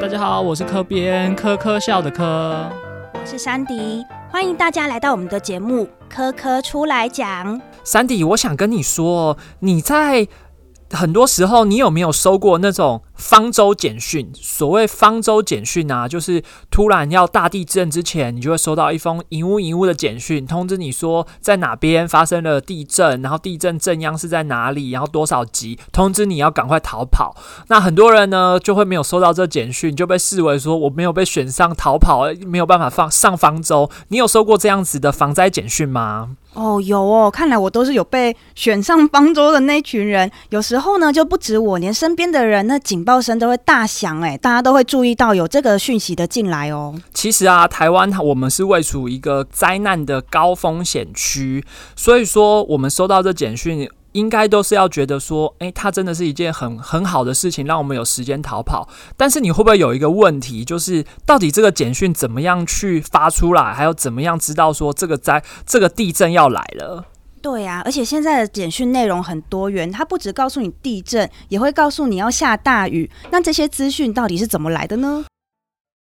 大家好，我是科编科科笑的科，我是山迪，欢迎大家来到我们的节目《科科出来讲》。山迪，我想跟你说，你在。很多时候，你有没有收过那种方舟简讯？所谓方舟简讯啊，就是突然要大地震之前，你就会收到一封银屋银屋的简讯，通知你说在哪边发生了地震，然后地震震央是在哪里，然后多少级，通知你要赶快逃跑。那很多人呢，就会没有收到这简讯，就被视为说我没有被选上逃跑，没有办法放上方舟。你有收过这样子的防灾简讯吗？哦，有哦，看来我都是有被选上方舟的那群人。有时候呢，就不止我，连身边的人，那警报声都会大响，哎，大家都会注意到有这个讯息的进来哦。其实啊，台湾我们是位处一个灾难的高风险区，所以说我们收到这简讯。应该都是要觉得说，诶，它真的是一件很很好的事情，让我们有时间逃跑。但是你会不会有一个问题，就是到底这个简讯怎么样去发出来，还有怎么样知道说这个灾这个地震要来了？对呀，而且现在的简讯内容很多元，它不只告诉你地震，也会告诉你要下大雨。那这些资讯到底是怎么来的呢？